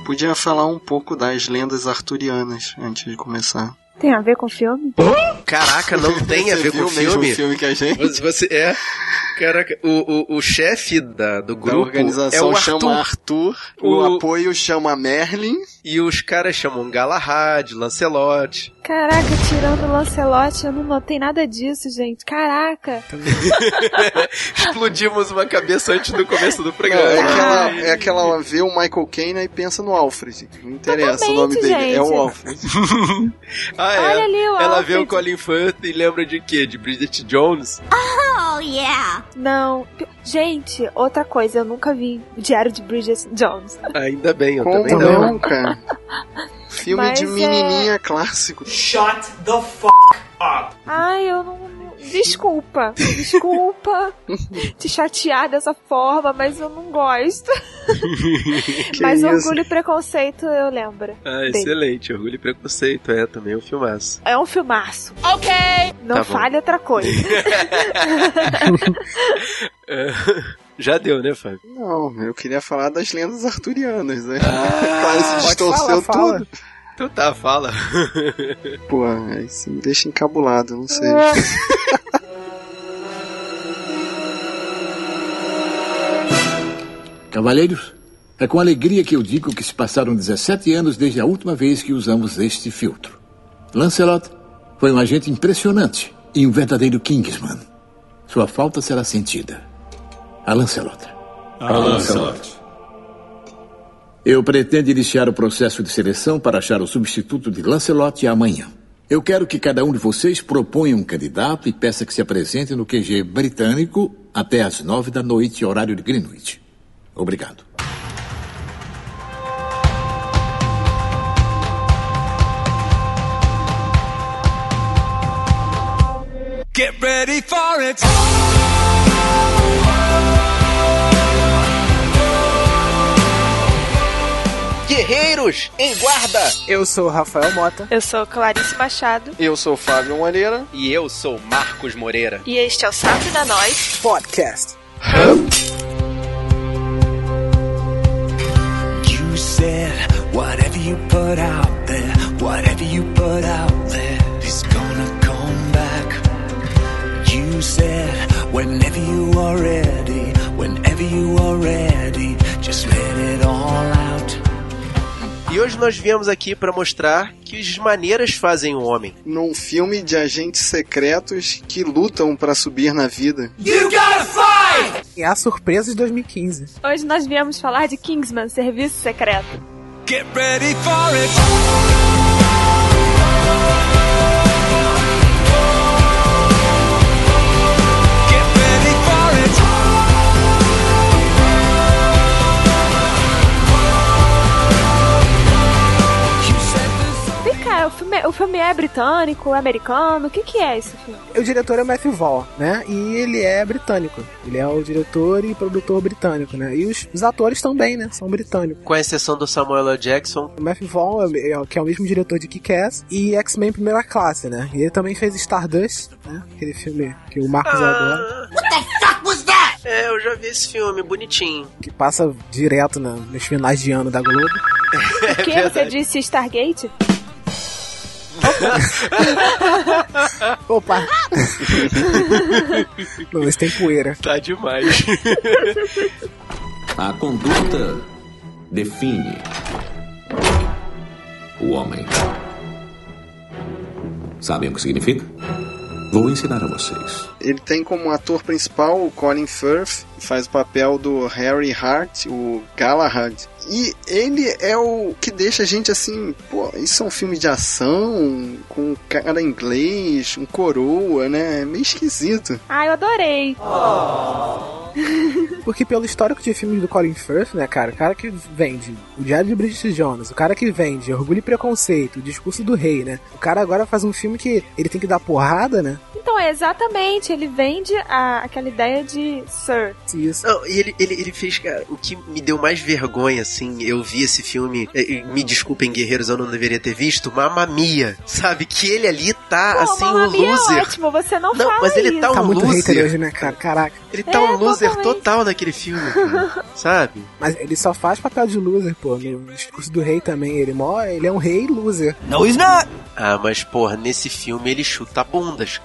gente podia falar um pouco das lendas arturianas antes de começar. Tem a ver com o filme? Caraca, não tem a ver com o o mesmo filme? filme que a gente? Você, você- é. Caraca, o, o, o chefe da, do Da grupo é organização o chama Arthur. Arthur, o, O- apoio chama Merlin. E os caras chamam Galahad, Lancelot. Caraca, tirando o Lancelot, eu não notei nada disso, gente. Caraca. Explodimos uma cabeça antes do começo do Não, programa. é, aquela, é aquela vê o Michael Caine e pensa no Alfred. Não interessa o nome Totalmente, dele, é o gente. Alfred. Ah, é. Olha ali o Ela vê o Alfred. Colin Firth e lembra de quê? De Bridget Jones? Oh, yeah. Não. Gente, outra coisa, eu nunca vi o Diário de Bridget Jones. Ainda bem, eu Como também não, cara? Filme Mas de é- menininha clássico. Shut the fuck up. Ai, eu não. Desculpa, desculpa te chatear dessa forma, mas eu não gosto. Mas isso? Orgulho e Preconceito eu lembro. Ah, Dele. excelente. Orgulho e Preconceito, é também um filmaço. É um filmaço. Ok! Não Tá fale outra coisa. É, Já deu, né, Fábio? Não, eu queria falar das lendas arturianas, né? Ah, Quase se distorceu falar, fala. tudo. Então tá, fala. Pô, aí você me deixa encabulado, não sei. Cavalheiros, é com alegria que eu digo que se passaram 17 anos desde a última vez que usamos este filtro. Lancelot foi um agente impressionante e um verdadeiro Kingsman. Sua falta será sentida. A Lancelot. A Lancelot. Eu pretendo iniciar o processo de seleção para achar o substituto de Lancelot amanhã. Eu quero que cada um de vocês proponha um candidato e peça que se apresente no QG britânico até às nove da noite, horário de Greenwich. Obrigado. Get ready for it. Guerreiros, em guarda! Eu sou o Rafael Mota. Eu sou Clarice Machado. Eu sou Fábio Moreira. E eu sou Marcos Moreira. E este é o Sabe da Nós. Podcast. You said whatever you put out there, whatever you put out there is gonna come back. You said whenever you are ready, whenever you are ready, just let it all out. E hoje nós viemos aqui para mostrar que as maneiras fazem o homem. Num filme de agentes secretos que lutam pra subir na vida. You gotta fight! E a surpresa de 2015. Hoje nós viemos falar de Kingsman, Serviço Secreto. Get ready for it. Filme, o filme é britânico, é americano? O que, que é esse filme? O diretor é Matthew Vaughn, né? E ele é britânico. Ele é o diretor e produtor britânico, né? E os, os atores também, né? São britânicos. Com exceção do Samuel L. Jackson. O Matthew Vaughn, é, é- que é o mesmo diretor de Kick-Ass e X-Men Primeira Classe, né? E ele também fez Stardust, né? Aquele filme que o Marcos adora, É, eu já vi esse filme, bonitinho. que passa direto na- nos finais de ano da Globo. O que? Você disse Stargate? Opa! Não, esse tem poeira. Tá demais. A conduta define o homem. Sabem o que significa? Vou ensinar a vocês. Ele tem como ator principal o Colin Firth, que faz o papel do Harry Hart, o Galahad. E ele é o que deixa a gente assim, pô, isso é um filme de ação, com um cara inglês, um coroa, né? É meio esquisito. Ah, eu adorei. Porque pelo histórico de filmes do Colin Firth, né, cara, o cara que vende o Diário de Bridget Jones, o cara que vende Orgulho e Preconceito, o Discurso do Rei, né? O cara agora faz um filme que ele tem que dar porrada, né? Então, é exatamente, ele vende a- aquela ideia de Sir. Isso. Não, e ele, ele, ele fez, cara, o que me deu mais vergonha, assim, eu vi esse filme, é, e me desculpem, guerreiros, eu não deveria ter visto, Mamma Mia, sabe? Que ele ali tá, Pô, assim, um Mia loser. é ótimo, você não, Não, fala mas ele isso. tá um Tá muito loser. hoje, né, cara? Caraca. Ele tá É, um loser totalmente. total naquele filme, cara, sabe? Mas ele só faz papel de loser, pô. No discurso do rei também. Ele, mó, ele é um rei loser. No, he's not. Ah, mas porra, nesse filme ele chuta bundas.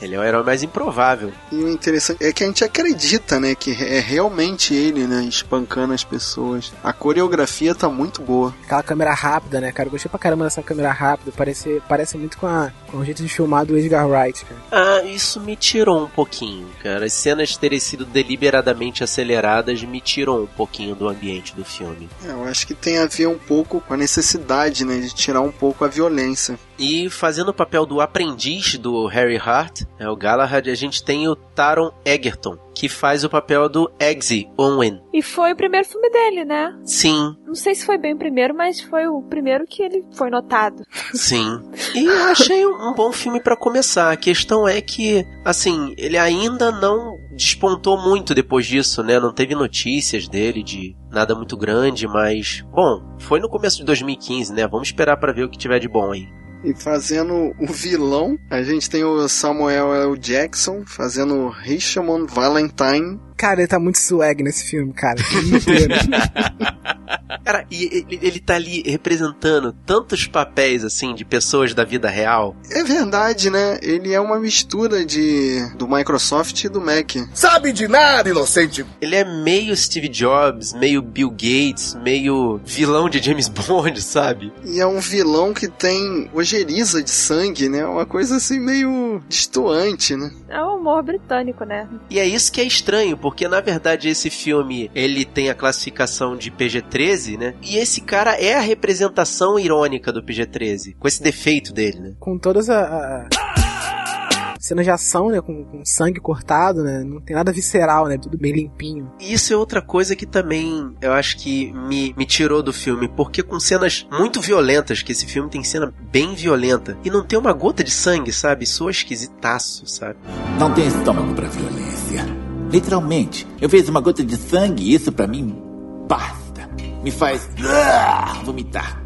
Ele é o herói mais improvável. E o interessante é que a gente acredita, né, que é realmente ele, né, espancando as pessoas. A coreografia tá muito boa. Aquela câmera rápida, né, cara? Eu gostei pra caramba dessa câmera rápida. Parece, parece muito com, a, com o jeito de filmar do Edgar Wright, cara. Ah, isso me tirou um pouquinho, cara. As cenas terem sido deliberadamente aceleradas me tirou um pouquinho do ambiente do filme. É, eu acho que tem a ver um pouco com a necessidade, né, de tirar um pouco a violência. E fazendo o papel do aprendiz do Harry Hart, é o Galahad, a gente tem o Taron Egerton, que faz o papel do Eggsy Owen. E foi o primeiro filme dele, né? Sim, Não sei se foi bem o primeiro, mas foi o primeiro que ele foi notado. sim. E eu achei um bom filme pra começar. A questão é que, assim, ele ainda não despontou muito depois disso, né? Não teve notícias dele de nada muito grande, mas bom, foi no começo de 2015, né? Vamos esperar pra ver o que tiver de bom aí. E fazendo o vilão, a gente tem o Samuel L. Jackson fazendo Richmond Valentine. Cara, ele tá muito swag nesse filme, cara. Cara, e ele, ele tá ali representando tantos papéis, assim, de pessoas da vida real. É verdade, né? Ele é uma mistura de do Microsoft e do Mac. Sabe de nada, inocente. Ele é meio Steve Jobs, meio Bill Gates, meio vilão de James Bond, sabe? E é um vilão que tem ojeriza de sangue, né? Uma coisa assim meio destoante, né? É o humor britânico, né? E é isso que é estranho, porque na verdade esse filme, ele tem a classificação de PG-13, né? E esse cara é a representação irônica do PG-13, com esse defeito dele, né? com todas a, a- cenas de ação, né? Com, com sangue cortado, né? Não tem nada visceral, né? Tudo bem limpinho. E isso é outra coisa que também eu acho que me, me tirou do filme, porque com cenas muito violentas, que esse filme tem cena bem violenta, e não tem uma gota de sangue, sabe? Sou esquisitaço, sabe? Não tenho estômago pra violência. Literalmente. Eu vejo uma gota de sangue e isso pra mim basta. Me faz ah, vomitar.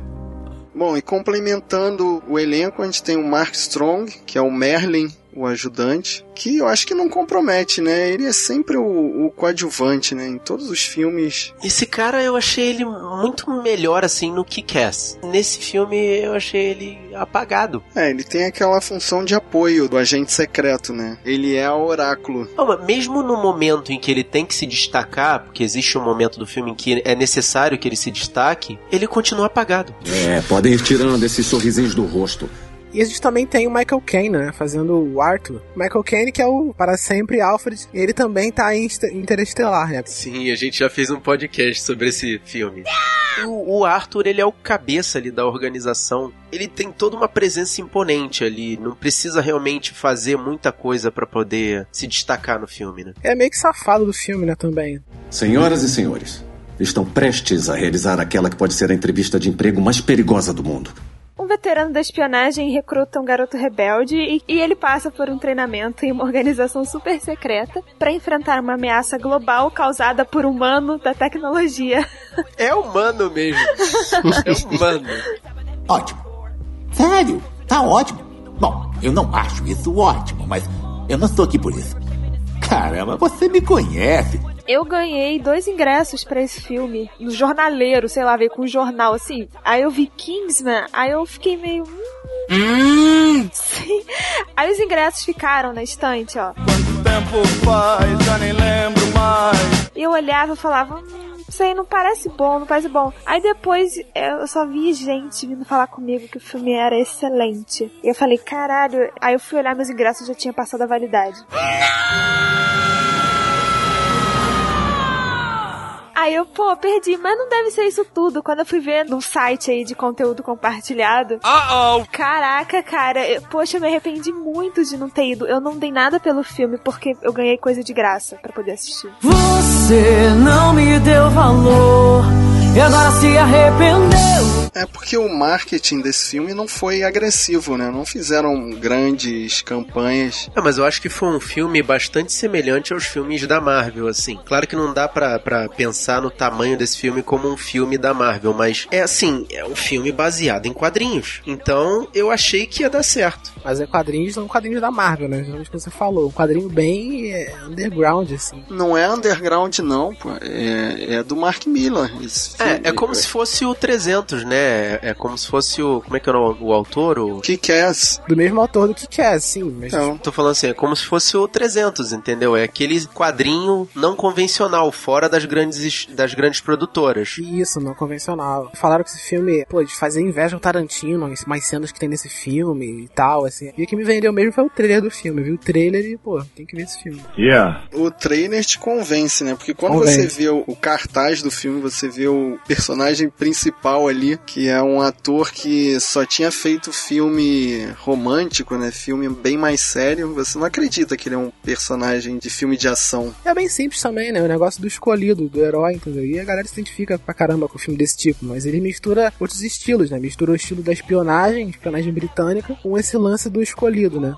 Bom, e complementando o elenco, a gente tem o Mark Strong, que é o Merlin, o ajudante, que eu acho que não compromete, né? Ele é sempre o, o coadjuvante, né? Em todos os filmes. Esse cara eu achei ele muito melhor assim no Kick-Ass. Nesse filme eu achei ele apagado. É, ele tem aquela função de apoio do agente secreto, né? Ele é o oráculo. Não, mas mesmo no momento em que ele tem que se destacar, porque existe um momento do filme em que é necessário que ele se destaque, ele continua apagado. É, podem ir tirando esses sorrisinhos do rosto. E a gente também tem o Michael Caine, né? Fazendo o Arthur. Michael Caine, que é o para sempre Alfred. Ele também tá em Inter- Interestelar, né? Sim, a gente já fez um podcast sobre esse filme. O, o Arthur, ele é o cabeça ali da organização. Ele tem toda uma presença imponente ali. Não precisa realmente fazer muita coisa pra poder se destacar no filme, né? É meio que safado do filme, né? Também. Senhoras e senhores, estão prestes a realizar aquela que pode ser a entrevista de emprego mais perigosa do mundo. Um veterano da espionagem recruta um garoto rebelde e, e ele passa por um treinamento em uma organização super secreta para enfrentar uma ameaça global causada por humano da tecnologia. É humano mesmo. é humano. Ótimo. Sério, tá ótimo. Bom, eu não acho isso ótimo, mas eu não estou aqui por isso. Caramba, você me conhece. Eu ganhei dois ingressos pra esse filme no jornaleiro, sei lá, veio com um jornal assim. Aí eu vi Kingsman, aí eu fiquei meio. Hum. Sim. Aí os ingressos ficaram na estante, ó. Tempo faz, já nem lembro mais. E eu olhava e falava, hum, isso aí não parece bom, não parece bom. Aí depois eu só vi gente vindo falar comigo que o filme era excelente. E eu falei, caralho. Aí eu fui olhar meus ingressos já tinha passado a validade. Aí eu, pô, perdi, mas não deve ser isso tudo. Quando eu fui ver num site aí de conteúdo compartilhado. Uh-oh. Caraca, cara, eu- poxa, eu me arrependi muito de não ter ido. Eu não dei nada pelo filme porque eu ganhei coisa de graça pra poder assistir. Você não me deu valor e agora se arrependeu. É porque o marketing desse filme não foi agressivo, né? Não fizeram grandes campanhas. É, mas eu acho que foi um filme bastante semelhante aos filmes da Marvel, assim. Claro que não dá pra pensar no tamanho desse filme como um filme da Marvel, mas é assim, é um filme baseado em quadrinhos. Então eu achei que ia dar certo. Mas é quadrinhos, são quadrinhos da Marvel, né? Geralmente que você falou. Um quadrinho bem é, underground, assim. Não é underground, não, pô. É, é do Mark Miller. Esse filme. É, é como se fosse o 300, né? É como se fosse o. Como é que é o, o autor? O... Kick-Ass. Do mesmo autor do que é, sim. Mas Não. Tô falando assim, é como se fosse o 300, entendeu? É aquele quadrinho não convencional, fora das grandes, das grandes produtoras. Isso, não convencional. Falaram que esse filme, pô, de fazer inveja ao Tarantino, mais cenas que tem nesse filme e tal, assim. E o que me vendeu mesmo foi o trailer do filme. Eu vi o trailer e, pô, tem que ver esse filme. Yeah. O trailer te convence, né? Porque quando Convence. você vê o, o cartaz do filme, você vê o personagem principal ali, que é um ator que só tinha feito filme romântico, né? Filme bem mais sério. Você não acredita que ele é um personagem de filme de ação. É bem simples também, né? O negócio do escolhido, do herói, entendeu? E a galera se identifica pra caramba com um filme desse tipo. Mas ele mistura outros estilos, né? Mistura o estilo da espionagem, espionagem britânica, com esse lance do escolhido, né?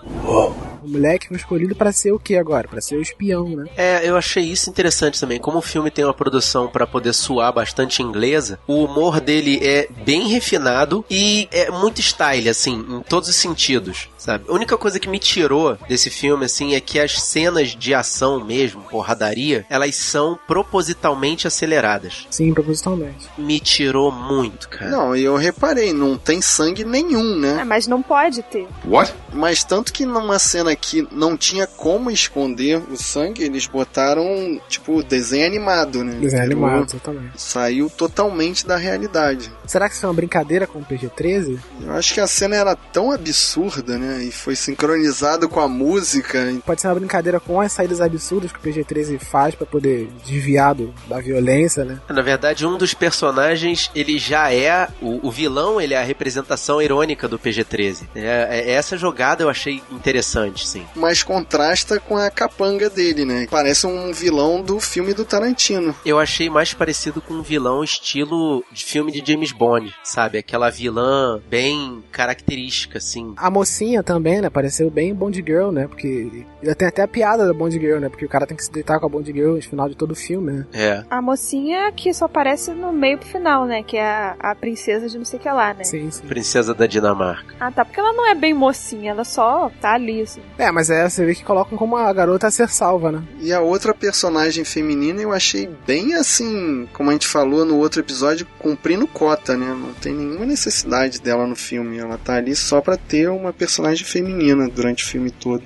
O moleque foi escolhido pra ser o que agora? Pra ser o espião, né? É, eu achei isso interessante também. Como o filme tem uma produção pra poder suar bastante inglesa, o humor dele é bem refinado e é muito style, assim, em todos os sentidos, sabe? A única coisa que me tirou desse filme, assim, é que as cenas de ação mesmo, porradaria, elas são propositalmente aceleradas. Sim, propositalmente. Me tirou muito, cara. Não, e eu reparei, não tem sangue nenhum, né? Ah, mas não pode ter. What? Mas tanto que numa cena que não tinha como esconder o sangue, eles botaram, tipo, desenho animado, né? Desenho animado, exatamente. Saiu totalmente da realidade. Será que isso é uma brincadeira com o PG-13? Eu acho que a cena era tão absurda, né? E foi sincronizado com a música. Pode ser uma brincadeira com as saídas absurdas que o PG-13 faz pra poder desviar do- da violência, né? Na verdade, um dos personagens, ele já é. O, o vilão, ele é a representação irônica do PG-13. É, é- essa jogada eu achei interessante, sim. Mas contrasta com a capanga dele, né? Parece um vilão do filme do Tarantino. Eu achei mais parecido com um vilão estilo de filme de James Bond, sabe? Aquela vilã bem característica, assim. A mocinha também, né? Pareceu bem Bond Girl, né? Porque tem até a piada da Bond Girl, né? Porque o cara tem que se deitar com a Bond Girl no final de todo o filme, né? É. A mocinha que só aparece no meio pro final, né? Que é a, a princesa de não sei o que lá, né? Sim, sim. Princesa da Dinamarca. Ah, tá. Porque ela não é bem mocinha, ela só tá ali, assim. É, mas é, você vê que colocam como a garota a ser salva, né? E a outra personagem feminina eu achei bem assim, como a gente falou no outro episódio, cumprindo cota, né? Não tem nenhuma necessidade dela no filme. Ela tá ali só pra ter uma personagem feminina durante o filme todo.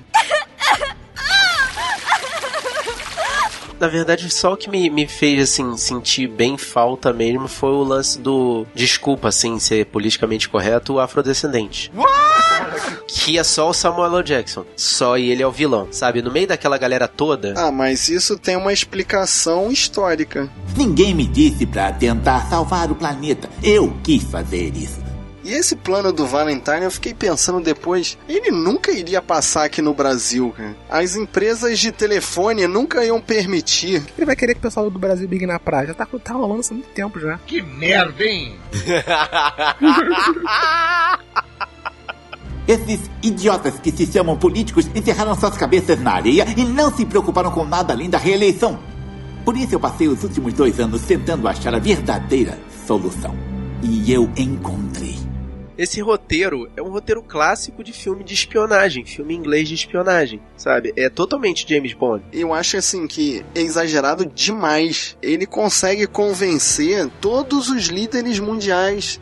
Na verdade, só o que me, me fez, assim, sentir bem falta mesmo foi o lance do. Desculpa, assim, ser politicamente correto, o afrodescendente. Que é só o Samuel L. Jackson. Só e ele é o vilão, sabe? No meio daquela galera toda. Ah, mas isso tem uma explicação histórica. Ninguém me disse pra tentar salvar o planeta. Eu quis fazer isso. E esse plano do Valentine, eu fiquei pensando depois, ele nunca iria passar aqui no Brasil, cara. As empresas de telefone nunca iam permitir. Ele vai querer que o pessoal do Brasil bigue na praia. Já tá, tá rolando isso há muito tempo já. Que merda, hein? Esses idiotas que se chamam políticos enterraram suas cabeças na areia e não se preocuparam com nada além da reeleição. Por isso eu passei os últimos dois anos tentando achar a verdadeira solução. E eu encontrei. Esse roteiro é um roteiro clássico de filme de espionagem, filme inglês de espionagem, sabe? É totalmente James Bond. Eu acho assim que é exagerado demais. Ele consegue convencer todos os líderes mundiais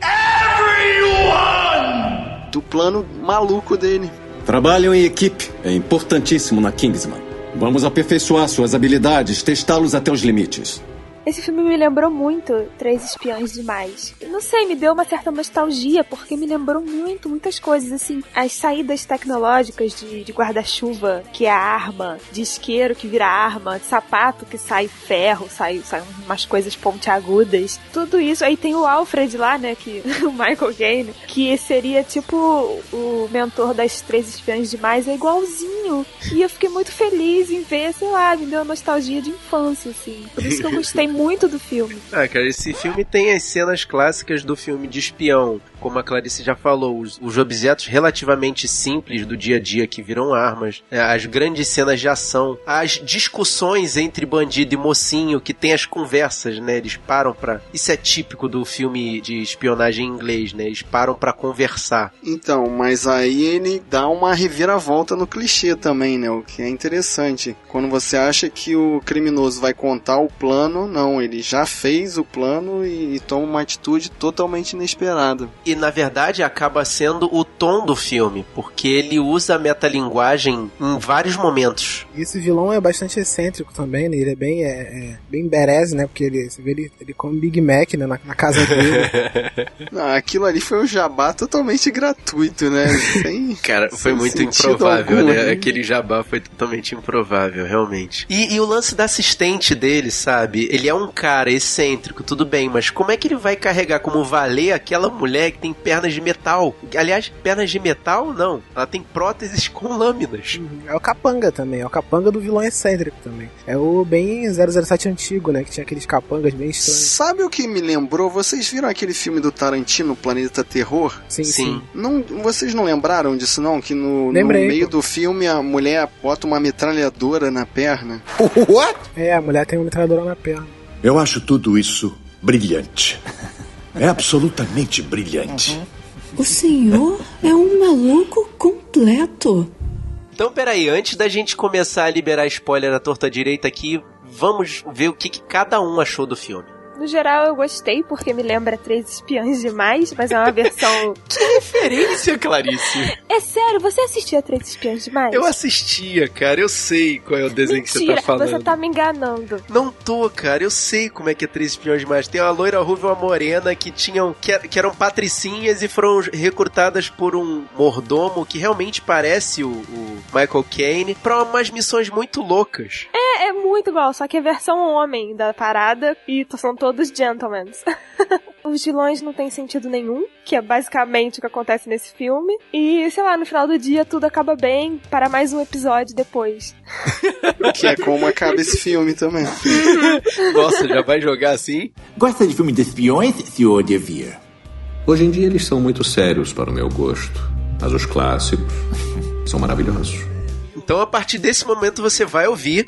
do plano maluco dele. Trabalham em equipe é importantíssimo na Kingsman. Vamos aperfeiçoar suas habilidades, testá-los até os limites. Esse filme me lembrou muito Três Espiões Demais. Não sei, me deu uma certa nostalgia, porque me lembrou muito, muitas coisas, assim. As saídas tecnológicas de, de guarda-chuva, que é arma, de isqueiro que vira arma, de sapato que sai ferro, sai, sai umas coisas pontiagudas. Tudo isso. Aí tem o Alfred lá, né, que o Michael Caine, que seria tipo o mentor das Três Espiões Demais, é igualzinho. E eu fiquei muito feliz em ver, sei lá, me deu uma nostalgia de infância, assim. Por isso que eu gostei muito do filme. Ah, cara, esse filme tem as cenas clássicas do filme de espião. Como a Clarice já falou, os, os objetos relativamente simples do dia a dia que viram armas, né, as grandes cenas de ação, as discussões entre bandido e mocinho, que tem as conversas, né? Eles param pra. Isso é típico do filme de espionagem em inglês, né? Eles param pra conversar. Então, mas aí ele dá uma reviravolta no clichê também, né? O que é interessante. Quando você acha que o criminoso vai contar o plano, não, ele já fez o plano e, e toma uma atitude totalmente inesperada. E na verdade acaba sendo o tom do filme, porque ele usa a metalinguagem em vários momentos. E esse vilão é bastante excêntrico também, né? Ele é bem, é, é bem berez, né? Porque ele, você vê ele, ele come Big Mac né? na, na casa dele. Não, aquilo ali foi um jabá totalmente gratuito, né? Sem, Cara, foi sem muito improvável, algum, né? Aquele jabá foi totalmente improvável, realmente. E, e o lance da assistente dele, sabe? Ele é um cara excêntrico, tudo bem, mas como é que ele vai carregar como valer aquela mulher que tem pernas de metal? Aliás, pernas de metal, não. Ela tem próteses com lâminas. É o capanga também, é o capanga do vilão excêntrico também. É o bem 007 antigo, né? Que tinha aqueles capangas bem estranhos. Sabe o que me lembrou? Vocês viram aquele filme do Tarantino, Planeta Terror? Sim, sim. Sim. Não, vocês não lembraram disso não? Que no, no Lembrei, meio pô. do filme a mulher bota uma metralhadora na perna. É, a mulher tem uma metralhadora na perna. Eu acho tudo isso brilhante. É absolutamente brilhante. O senhor é um maluco completo. Então, peraí, antes da gente começar a liberar spoiler à torta direita aqui, vamos ver o que, que cada um achou do filme. No geral, eu gostei porque me lembra Três Espiãs Demais, mas é uma versão. Referência, Clarice. é sério, você assistia Três Espiãs Demais? Eu assistia, cara, eu sei qual é o desenho que você Mentira, tá falando. você tá me enganando. Não tô, cara, eu sei como é que é Três Espiões Demais. Tem uma loira ruiva e uma morena que tinham. Que, que eram patricinhas e foram recrutadas por um mordomo que realmente parece o, o Michael Caine pra umas missões muito loucas. É, é muito igual, só que é versão homem da parada e são todos gentlemen. Os vilões não têm sentido nenhum, que é basicamente o que acontece nesse filme. E, sei lá, no final do dia tudo acaba bem para mais um episódio depois. Que é como acaba esse filme também. Nossa, já vai jogar assim? Gosta de filme de espiões, Sr. De Vere? Hoje em dia eles são muito sérios para o meu gosto, mas os clássicos são maravilhosos. Então, a partir desse momento, você vai ouvir.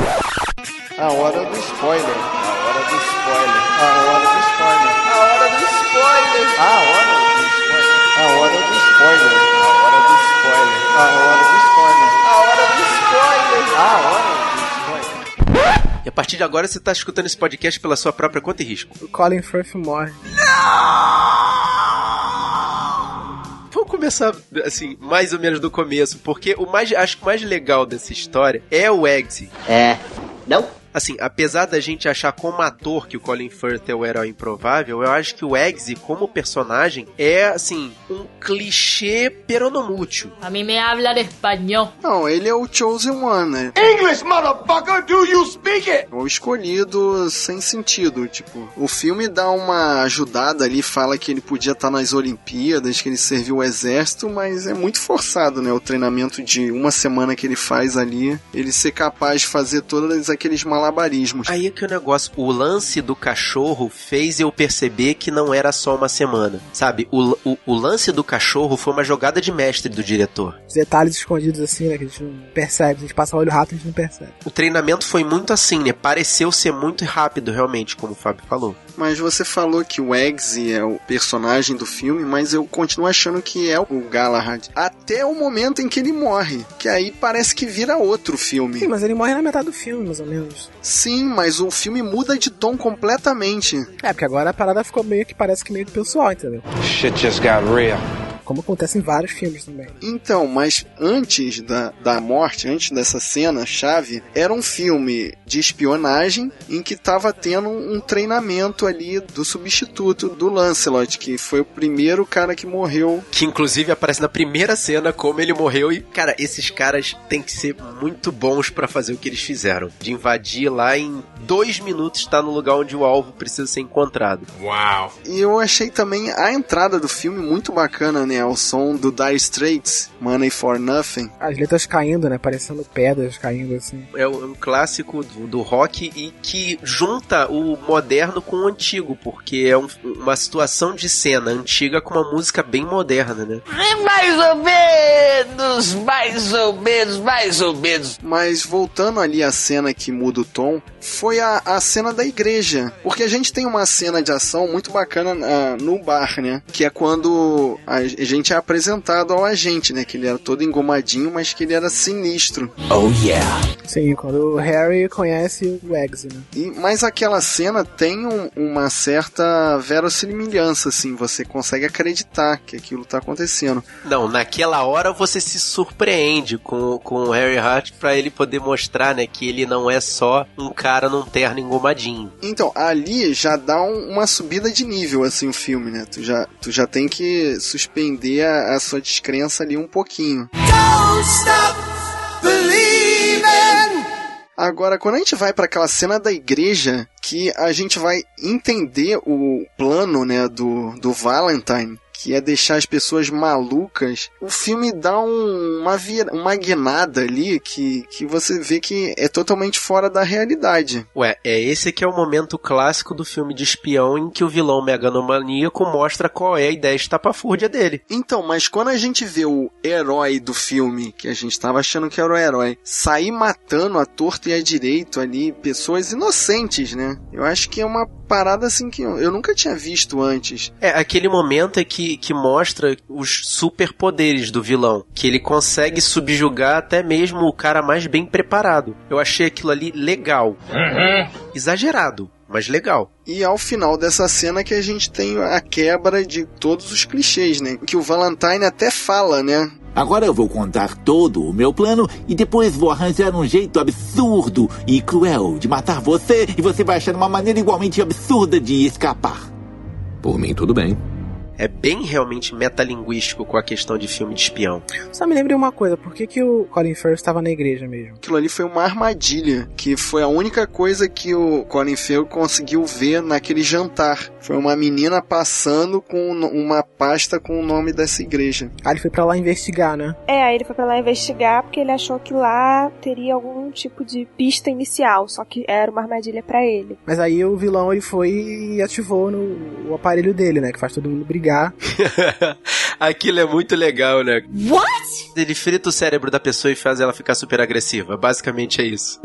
A hora do spoiler. A hora do spoiler. A hora do spoiler. A hora do spoiler. A hora do spoiler. A hora do spoiler. A hora do spoiler. A hora do spoiler. A hora do spoiler. E a partir de agora, você tá escutando esse podcast pela sua própria conta e risco. O Colin Firth morre. Vamos começar, assim, mais ou menos do começo, porque o mais, acho que o mais legal dessa história é o Eggsy. É. Não? Assim, apesar da gente achar como ator que o Colin Firth é o herói improvável, eu acho que o Eggsy, como personagem, é, assim, um clichê peronomútil. A mí me habla de español. Não, ele é o Chosen One, né? English, motherfucker, do you speak it? O escolhido sem sentido, tipo, o filme dá uma ajudada ali, fala que ele podia estar nas Olimpíadas, que ele serviu o exército, mas é muito forçado, né? O treinamento de uma semana que ele faz ali, ele ser capaz de fazer todos aqueles malabarismos. Aí é que o negócio, o lance do cachorro fez eu perceber que não era só uma semana. Sabe, o, o, o lance do cachorro foi uma jogada de mestre do diretor. Os detalhes escondidos assim, né? Que a gente não percebe. A gente passa o olho rápido e a gente não percebe. O treinamento foi muito assim, né? Pareceu ser muito rápido, realmente, como o Fábio falou. Mas você falou que o Eggsy é o personagem do filme, mas eu continuo achando que é o Galahad. Até o momento em que ele morre, que aí parece que vira outro filme. Sim, mas ele morre na metade do filme, mais ou menos. Sim, mas o filme muda de tom completamente. É, porque agora a parada ficou meio que parece que meio do pessoal, entendeu? Shit just got real. Como acontece em vários filmes também. Então, mas antes da, da morte, antes dessa cena chave, era um filme de espionagem em que tava tendo um treinamento ali do substituto do Lancelot, que foi o primeiro cara que morreu. Que inclusive aparece na primeira cena como ele morreu. E, cara, esses caras têm que ser muito bons pra fazer o que eles fizeram. De invadir lá em dois minutos, tá no lugar onde o alvo precisa ser encontrado. E eu achei também a entrada do filme muito bacana, né? Né, ao som do Dire Straits, Money for Nothing. As letras caindo, né? Parecendo pedras caindo assim. É um clássico do, do rock e que junta o moderno com o antigo, porque é um, uma situação de cena antiga com uma música bem moderna, né? Mais ou menos, mais ou menos, mais ou menos. Mas voltando ali à cena que muda o tom, foi a, a cena da igreja. Porque a gente tem uma cena de ação muito bacana uh, no bar, né? Que é quando a gente é apresentado ao agente, né? Que ele era todo engomadinho, mas que ele era sinistro. Oh yeah. Sim, quando o Harry conhece o Eggsy, né? E, mas aquela cena tem um, uma certa verossimilhança, assim. Você consegue acreditar que aquilo tá acontecendo. Não, naquela hora você se surpreende com, com o Harry Hart para ele poder mostrar, né, que ele não é só um cara num terno engomadinho. Então, ali já dá um, uma subida de nível, assim, o filme, né? Tu já, tu já tem que suspender a, a sua descrença ali um pouquinho. Don't stop believing. Agora, quando a gente vai para aquela cena da igreja, que a gente vai entender o plano, né, do, do Valentine, que é deixar as pessoas malucas, o filme dá um, uma, vira, uma guinada ali que, que você vê que é totalmente fora da realidade. Ué, é esse que é o momento clássico do filme de espião em que o vilão meganomaníaco mostra qual é a ideia estapafúrdia dele. Então, mas quando a gente vê o herói do filme, que a gente tava achando que era o herói, sair matando a torta e a direito ali pessoas inocentes, né? Eu acho que é uma parada assim que eu, eu nunca tinha visto antes. É, aquele momento é que, que mostra os superpoderes do vilão, que ele consegue subjugar até mesmo o cara mais bem preparado. Eu achei aquilo ali legal. Exagerado, mas legal. E ao final dessa cena que a gente tem a quebra de todos os clichês, né? Que o Valentine até fala, né? Agora eu vou contar todo o meu plano e depois vou arranjar um jeito absurdo e cruel de matar você e você vai achar uma maneira igualmente absurda de escapar. Por mim, tudo bem. É bem realmente metalinguístico com a questão de filme de espião. Só me lembre uma coisa, por que, que o Colin Firth estava na igreja mesmo? Aquilo ali foi uma armadilha, que foi a única coisa que o Colin Firth conseguiu ver naquele jantar. Foi uma menina passando com uma pasta com o nome dessa igreja. Ah, ele foi pra lá investigar, né? É, aí ele foi pra lá investigar porque ele achou que lá teria algum tipo de pista inicial, só que era uma armadilha pra ele. Mas aí o vilão ele foi e ativou no, o aparelho dele, né? Que faz todo mundo brigar. Aquilo é muito legal, né? What? Ele frita o cérebro da pessoa e faz ela ficar super agressiva. Basicamente é isso.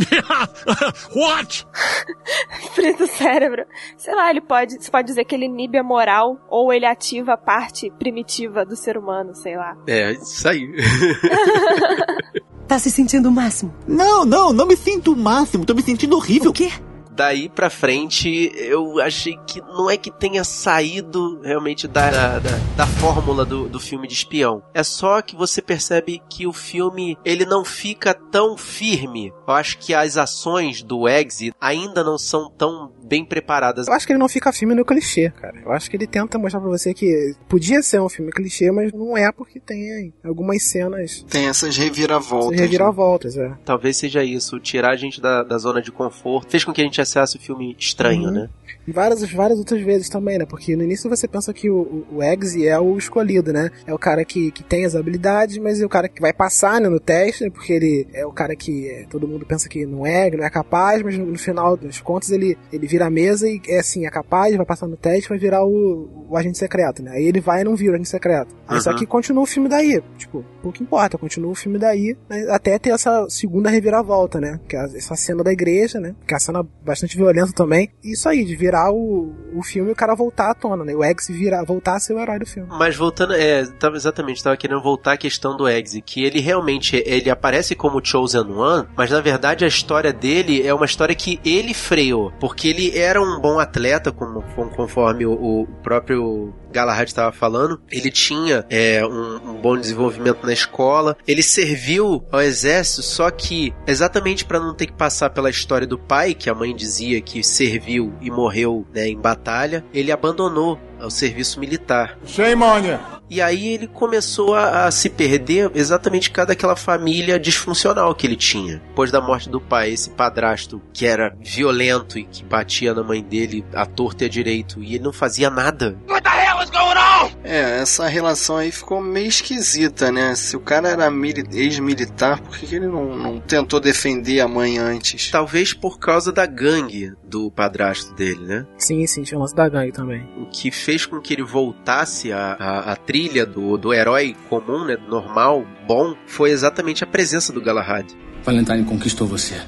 What? Frita o cérebro. Sei lá, ele pode. Você pode dizer que ele inibe a moral ou ele ativa a parte primitiva do ser humano, sei lá. É, isso aí. Tá se sentindo o máximo? Não, não, não me sinto o máximo, tô me sentindo horrível. O quê? Daí pra frente, eu achei que não é que tenha saído realmente da, da, da, da fórmula do, do filme de espião. É só que você percebe que o filme, ele não fica tão firme. Eu acho que as ações do Exit ainda não são tão bem preparadas. Eu acho que ele não fica filme no clichê, cara. Eu acho que ele tenta mostrar pra você que podia ser um filme clichê, mas não é porque tem algumas cenas. Tem essas reviravoltas. Essas reviravoltas, é. Talvez seja isso, tirar a gente da, da zona de conforto. Fez com que a gente achasse o filme estranho, Uhum. né? E várias, várias outras vezes também, né? Porque no início você pensa que o, o Eggsy é o escolhido, né? É o cara que, que tem as habilidades, mas é o cara que vai passar né, no teste, né? porque ele é o cara que é, todo mundo pensa que não é, não é capaz, mas no, no final das contas ele, ele vira a mesa e é assim, é capaz, vai passar no teste, vai virar o, o agente secreto, né? Aí ele vai e não vira o agente secreto. Aí só Uhum. que continua o filme daí. Tipo, pouco importa, continua o filme daí, né? até ter essa segunda reviravolta, né? Que é essa cena da igreja, né? Que é uma cena bastante violenta também. Isso aí, de virar o, o filme e o cara voltar à tona, né? O Eggs virar, voltar a ser o herói do filme. Mas voltando, é, tava, exatamente, tava querendo voltar à questão do Eggsy, que ele realmente, ele aparece como Chosen One, mas na verdade a história dele é uma história que ele freou, porque ele era um bom atleta, como, conforme o, o próprio Galahad estava falando, ele tinha é, um, um bom desenvolvimento na escola, ele serviu ao exército, só que exatamente para não ter que passar pela história do pai, que a mãe dizia que serviu e morreu né, em batalha, ele abandonou o serviço militar. Shame on you. E aí ele começou a, a se perder exatamente cada aquela família disfuncional que ele tinha. Depois da morte do pai, esse padrasto que era violento e que batia na mãe dele à torta e à direito, e ele não fazia nada. What the hell is going on? É, essa relação aí ficou meio esquisita, né? Se o cara era mili- ex-militar, por que, que ele não, não tentou defender a mãe antes? Talvez por causa da gangue do padrasto dele, né? Sim, sim, tinha o lance da gangue também. O que fez com que ele voltasse à, à, à trilha do, do herói comum, né? Normal, bom, foi exatamente a presença do Galahad. Valentine conquistou você.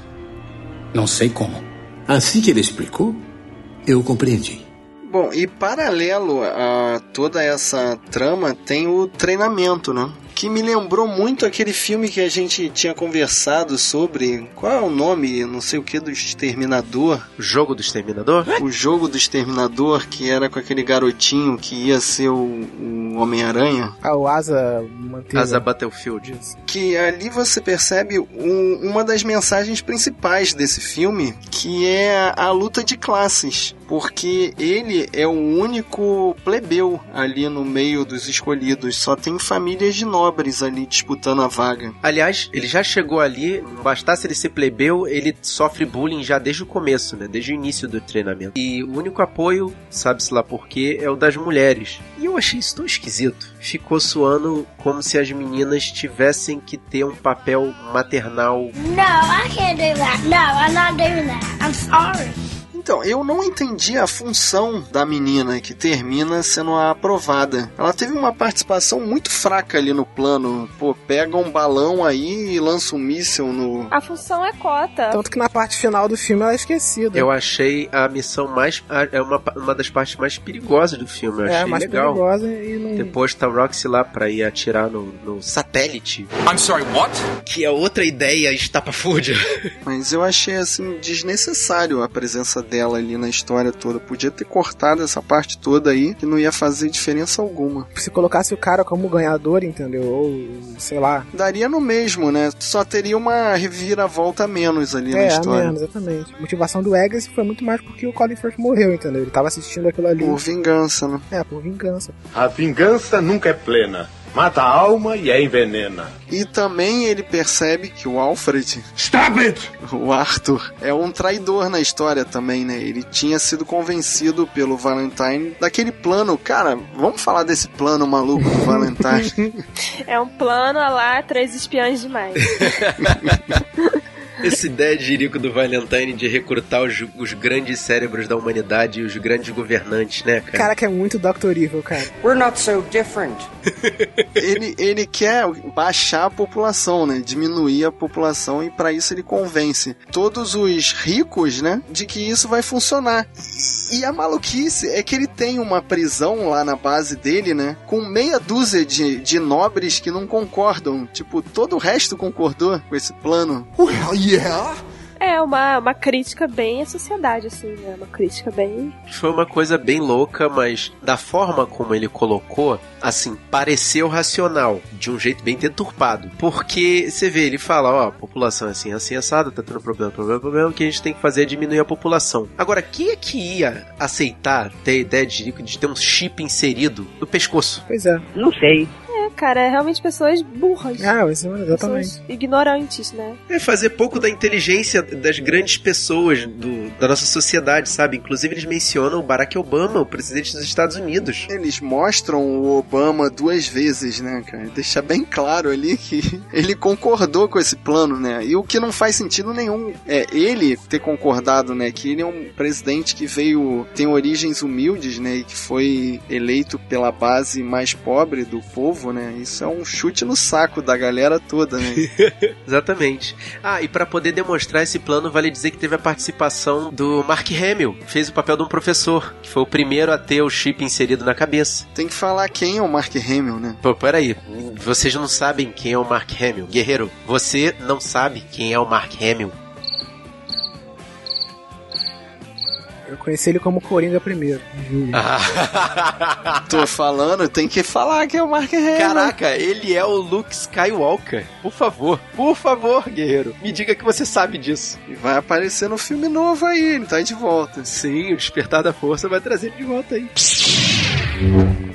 Não sei como. Assim que ele explicou, eu compreendi. Bom, e paralelo a toda essa trama tem o treinamento, né? Que me lembrou muito aquele filme que a gente tinha conversado sobre. Qual é o nome? Não sei o que do Exterminador. O jogo do Exterminador? O jogo do Exterminador, que era com aquele garotinho que ia ser o, o Homem-Aranha. Ah, o Asa Manteiga. Asa Battlefield. Que ali você percebe um- uma das mensagens principais desse filme, que é a luta de classes. Porque ele é o único plebeu ali no meio dos escolhidos. Só tem famílias de nobres ali disputando a vaga. Aliás, ele já chegou ali, não bastasse ele ser plebeu, ele sofre bullying já desde o começo, né? Desde o início do treinamento. E o único apoio, sabe-se lá por quê, é o das mulheres. E eu achei isso tão esquisito. Ficou soando como se as meninas tivessem que ter um papel maternal. No, I can't do that. No, I'm not doing that. I'm sorry. Então, eu não entendi a função da menina que termina sendo a aprovada. Ela teve uma participação muito fraca ali no plano. Pô, pega um balão aí e lança um míssil no. A função é cota. Tanto que na parte final do filme ela é esquecida. Eu achei a missão mais. É uma, uma das partes mais perigosas do filme. Eu é, achei mais legal. perigosa e não. Depois tá Roxy lá pra ir atirar no, no satélite. I'm sorry, what? Que é outra ideia estapafúrdia. Mas eu achei assim desnecessário a presença dela ali na história toda. Podia ter cortado essa parte toda aí que não ia fazer diferença alguma. Se colocasse o cara como ganhador, entendeu? Ou, sei lá. Daria no mesmo, né? Só teria uma reviravolta a menos ali na É, a história. menos, exatamente. A motivação do Eggers foi muito mais porque o Colin Firth morreu, entendeu? Ele tava assistindo aquilo ali. Por vingança, né? É, por vingança. A vingança nunca é plena. Mata a alma e a envenena. E também ele percebe que o Alfred, Stop it! o Arthur, é um traidor na história também, né? Ele tinha sido convencido pelo Valentine daquele plano. Cara, vamos falar desse plano maluco do Valentine. É um plano a lá, três espiões demais. Essa ideia de Jerico do Valentine de recrutar os, os grandes cérebros da humanidade e os grandes governantes, né, cara? Cara que é muito Dr. Evil, cara. We're not so different. ele, ele quer baixar a população, né? Diminuir a população e para isso ele convence todos os ricos, né? De que isso vai funcionar. E a maluquice é que ele tem uma prisão lá na base dele, né? Com meia dúzia de, de nobres que não concordam. Tipo, todo o resto concordou com esse plano. Well, yeah. É uma, uma crítica bem à sociedade, assim, né? Uma crítica bem. Foi uma coisa bem louca, mas da forma como ele colocou, assim, pareceu racional, de um jeito bem deturpado. Porque você vê, ele fala, ó, a população é assim, assim, assada, tá tendo problema, problema, problema, o que a gente tem que fazer é diminuir a população. Agora, quem é que ia aceitar ter a ideia de, de ter um chip inserido no pescoço? Pois é. Não sei. É, cara, é realmente pessoas burras. Ah, mas, exatamente. Pessoas ignorantes, né? É fazer pouco da inteligência das grandes pessoas do, da nossa sociedade, sabe? Inclusive eles mencionam o Barack Obama, o presidente dos Estados Unidos. Eles mostram o Obama duas vezes, né, cara? Deixa bem claro ali que ele concordou com esse plano, né? E o que não faz sentido nenhum é ele ter concordado, né? Que ele é um presidente que veio, tem origens humildes, né? E que foi eleito pela base mais pobre do povo, né? Isso é um chute no saco da galera toda, né? Exatamente. Ah, e para poder demonstrar esse plano, vale dizer que teve a participação do Mark Hamill, que fez o papel de um professor, que foi o primeiro a ter o chip inserido na cabeça. Tem que falar quem é o Mark Hamill, né? Pô, peraí, vocês não sabem quem é o Mark Hamill. Guerreiro, você não sabe quem é o Mark Hamill. Eu conheci ele como Coringa primeiro. Júlio. Tô falando, tem que falar que é o Mark Hamill. Caraca, ele é o Luke Skywalker. Por favor, por favor, guerreiro, me diga que você sabe disso. E vai aparecer no filme novo aí, ele tá de volta. Sim, o Despertar da Força vai trazer ele de volta aí.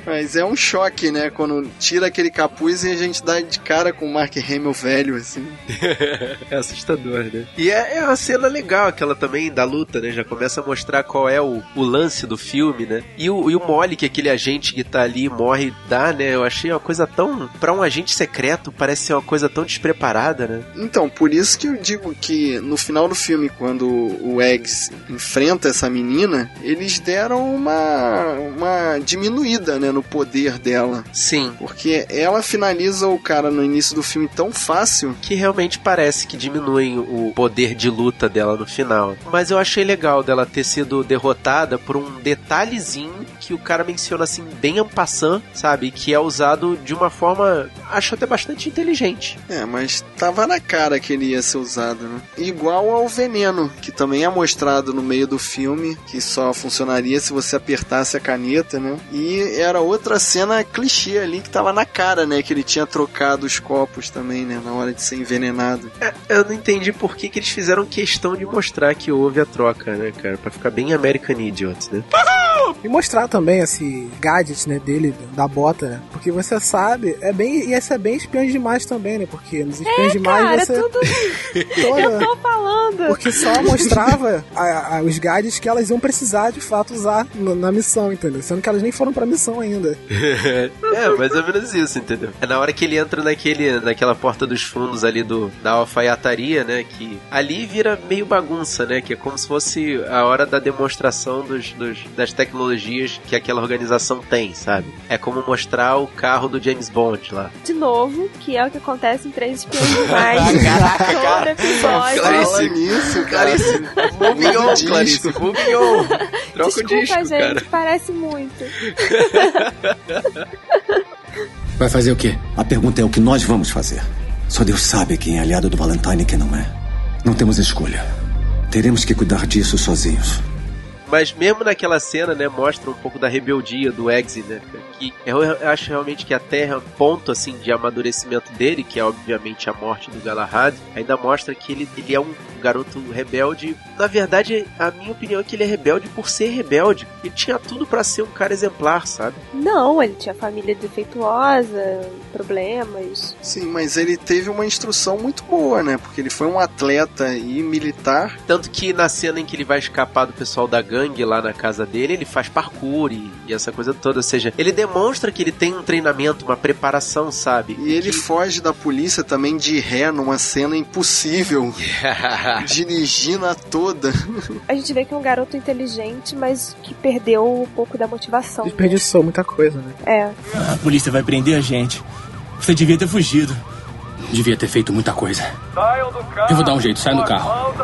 Mas é um choque, né? Quando tira aquele capuz e a gente dá de cara com o Mark Hamill velho, assim. é assustador, né? E é, é uma cena legal aquela também da luta, né? Já começa a mostrar qual é o, o lance do filme, né? E o, e o mole que aquele agente que tá ali morre dá, né? Eu achei uma coisa tão. Pra um agente secreto, parece ser uma coisa tão despreparada, né? Então, por isso que eu digo que no final do filme, quando o Eggs enfrenta essa menina, eles deram uma, uma diminuída, né? No poder dela. Sim. Porque ela finaliza o cara no início do filme tão fácil. Que realmente parece que diminuem o poder de luta dela no final. Mas eu achei legal dela ter sido derrotada por um detalhezinho que o cara menciona assim, bem en passant, sabe? Que é usado de uma forma, acho até bastante inteligente. É, mas tava na cara que ele ia ser usado, né? Igual ao veneno, que também é mostrado no meio do filme, que só funcionaria se você apertasse a caneta, né? E era outra cena clichê ali que tava na cara, né? Que ele tinha trocado os copos também, né? Na hora de ser envenenado. É, eu não entendi por que, que eles fizeram questão de mostrar que houve a troca, né, cara? Pra ficar bem American Idiot, né? E mostrar também esse gadget, né, dele, da bota, né? Porque você sabe, é bem. Ia ser bem espiões demais também, né? Porque nos espiões é, demais cara, você. Tudo... Toda... Eu tô falando. Porque só mostrava a, a, os gadgets que elas iam precisar de fato usar na, na missão, entendeu? Sendo que elas nem foram pra missão ainda. é, mais ou menos isso, entendeu? É na hora que ele entra naquele, naquela porta dos fundos ali do, da alfaiataria, né? Que ali vira meio bagunça, né? Que é como se fosse a hora da demonstração dos, dos das tecnologias que aquela organização tem, sabe? É como mostrar o carro do James Bond lá. De novo, que é o que acontece em Três Espiões Demais. Caraca, Todo episódio. Clarice, nisso, Clarice. Moving on, Clarice. Moving on. Troca Desculpa, o disco, gente, cara. parece muito. Vai fazer o quê? A pergunta é o que nós vamos fazer. Só Deus sabe quem é aliado do Valentine e quem não é. Não temos escolha. Teremos que cuidar disso sozinhos. Mas mesmo naquela cena, né, mostra um pouco da rebeldia do Eggsy, né? Que eu acho realmente que até um ponto assim de amadurecimento dele, que é obviamente a morte do Galahad, ainda mostra que ele, ele é um garoto rebelde. Na verdade, a minha opinião é que ele é rebelde por ser rebelde. Ele tinha tudo para ser um cara exemplar, sabe? Não, ele tinha família defeituosa, problemas. Sim, mas ele teve uma instrução muito boa, né? Porque ele foi um atleta e militar. Tanto que na cena em que ele vai escapar do pessoal da gangue lá na casa dele, ele faz parkour e, e essa coisa toda. Ou seja, ele demonstra que ele tem um treinamento, uma preparação, sabe? E ele foge da polícia também de ré numa cena impossível. dirigindo a toda. A gente vê que é um garoto inteligente, mas que perdeu um pouco da motivação. Desperdiçou muita coisa, né? É. A polícia vai prender a gente. Você devia ter fugido. Devia ter feito muita coisa. Eu vou dar um jeito, sai do carro.